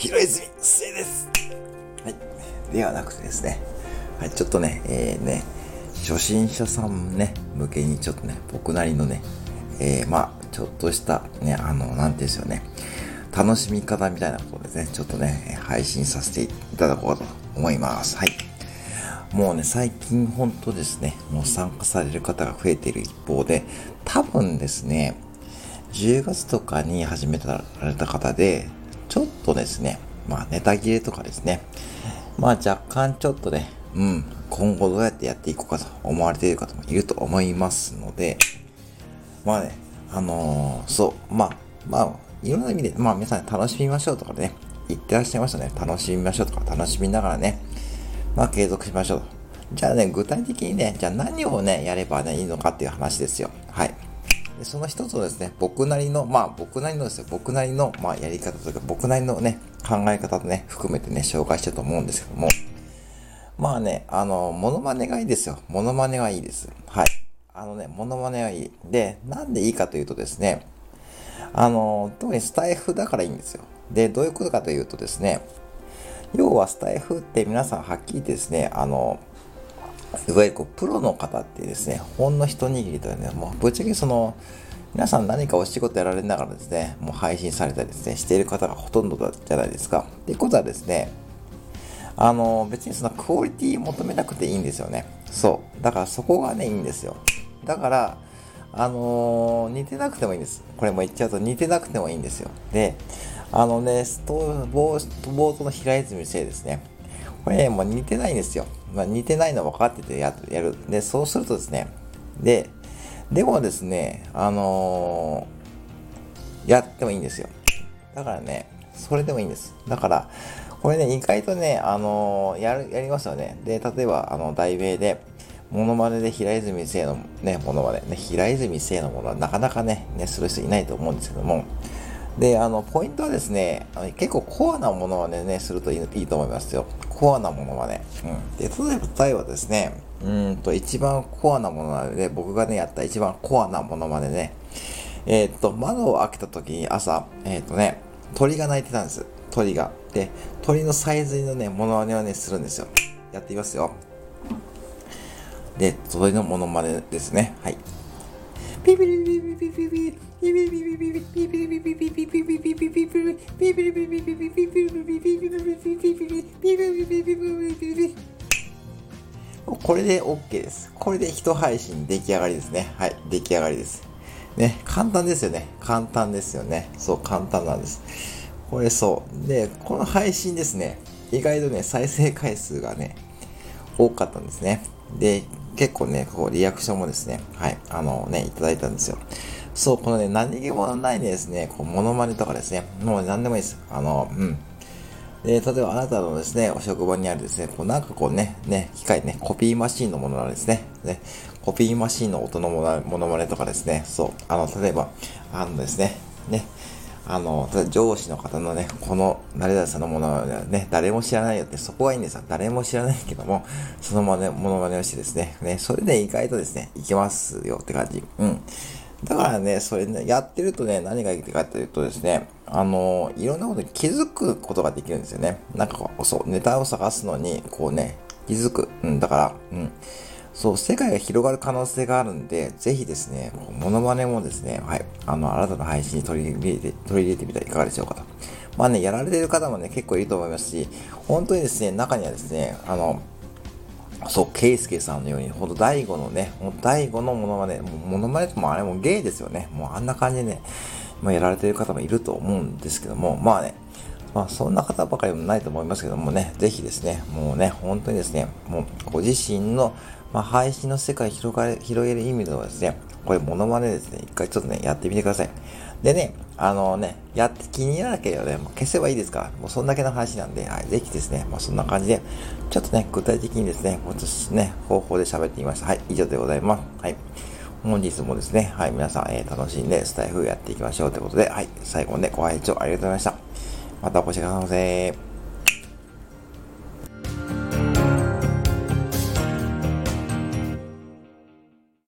広泉末です。はい。ではなくてですね、はい、ちょっとね、えー、ね、初心者さんね、向けにちょっとね、僕なりのね、えー、まあ、ちょっとしたね、あの、なんていうんですよね、楽しみ方みたいなことですね、ちょっとね、配信させていただこうと思います。はい。もうね、最近本当ですね、もう参加される方が増えている一方で、多分ですね、10月とかに始められた方で、ちょっとですね、まあネタ切れとかですね、まあ若干ちょっとね、うん、今後どうやってやっていこうかと思われている方もいると思いますので、まあね、あのー、そう、まあ、まあ、いろんな意味で、まあ皆さん楽しみましょうとかね、言ってらっしゃいましたね。楽しみましょうとか、楽しみながらね、まあ継続しましょうと。じゃあね、具体的にね、じゃあ何をね、やればね、いいのかっていう話ですよ。はい。でその一つをですね、僕なりの、まあ僕なりのですよ、僕なりの、まあやり方というか、僕なりのね、考え方とね、含めてね、紹介したと思うんですけども、まあね、あの、モノマネがいいですよ。モノマネはいいです。はい。あのね、モノマネはいい。で、なんでいいかというとですね、あの、特にスタイフだからいいんですよ。で、どういうことかというとですね、要はスタイフって皆さんはっきり言ってですね、あの、いわゆるこうプロの方ってですね、ほんの一握りというね、もうぶっちゃけその、皆さん何かお仕事やられながらですね、もう配信されたりですね、している方がほとんどじゃないですか。ってことはですね、あの、別にそのクオリティ求めなくていいんですよね。そう。だからそこがね、いいんですよ。だから、あの、似てなくてもいいんです。これも言っちゃうと似てなくてもいいんですよ。で、あのね、スト冒頭の平泉聖ですね。これ、ね、もう似てないんですよ。まあ、似てないの分かっててややる。で、そうするとですね、で、でもですね、あのー、やってもいいんですよ。だからね、それでもいいんです。だから、これね、意外とね、あのー、やる、やりますよね。で、例えば、あの、題名で、モノマネで平泉聖のね、モノマネ、平泉聖のものはなかなかね、ね、する人いないと思うんですけども、で、あの、ポイントはですね、結構コアなものはね、するといいと思いますよ。コアなものはね。うん。で、例えば、例えばですね、うんと、一番コアなものなので、僕がね、やった一番コアなものまでね、えー、っと、窓を開けた時に朝、えー、っとね、鳥が鳴いてたんです。鳥が。で、鳥のサイズのね、モノマネをね、するんですよ。やってみますよ。で、鳥のモノマネですね。はい。ピピピピピピピピこれで OK です。これで一配信出来上がりですね。はい、出来上がりです。ね、簡単ですよね。簡単ですよね。そう、簡単なんです。これそう。で、この配信ですね、意外とね、再生回数がね、多かったんですね。で、結構ね、こう、リアクションもですね、はい、あのね、いただいたんですよ。そう、このね、何気もないですね、こう、モノマネとかですね、もう何でもいいです。あの、うん。で、例えばあなたのですね、お職場にあるですね、こうなんかこうね、ね、機械ね、コピーマシンのものなんですね。ね、コピーマシンの音のものまねとかですね、そう、あの、例えば、あのですね、ね、あの、上司の方のね、この、誰々さんのものはね、誰も知らないよって、そこはいいんですよ。誰も知らないけども、そのものものまねをしてですね、ね、それで意外とですね、いけますよって感じ。うん。だからね、それね、やってるとね、何がいいかというとですね、あの、いろんなことに気づくことができるんですよね。なんかこう、そう、ネタを探すのに、こうね、気づく。うん、だから、うん。そう、世界が広がる可能性があるんで、ぜひですね、モノマネもですね、はい、あの、あなたの配信に取り入れて、取り入れてみたらいかがでしょうかと。まあね、やられてる方もね、結構いると思いますし、本当にですね、中にはですね、あの、そう、ケイスケさんのように、ほんと第5のね、もう第5のモノマネ、もうモノマネってもあれもゲイですよね。もうあんな感じでね、まあ、やられてる方もいると思うんですけども、まあね、まあ、そんな方ばかりもないと思いますけどもね、ぜひですね、もうね、本当にですね、もうご自身の、まあ、配信の世界広がれ広げる意味ではですね、これモノマネですね、一回ちょっとね、やってみてください。でね、あのね、やって気に入らなければね、消せばいいですから、もうそんだけの話なんで、はい、ぜひですね、まあそんな感じで、ちょっとね、具体的にですね、もうちょっとね、方法で喋ってみました。はい、以上でございます。はい。本日もですね、はい、皆さん、えー、楽しんでスタイフやっていきましょうということで、はい、最後までご拝聴ありがとうございました。またお越しくださいませ。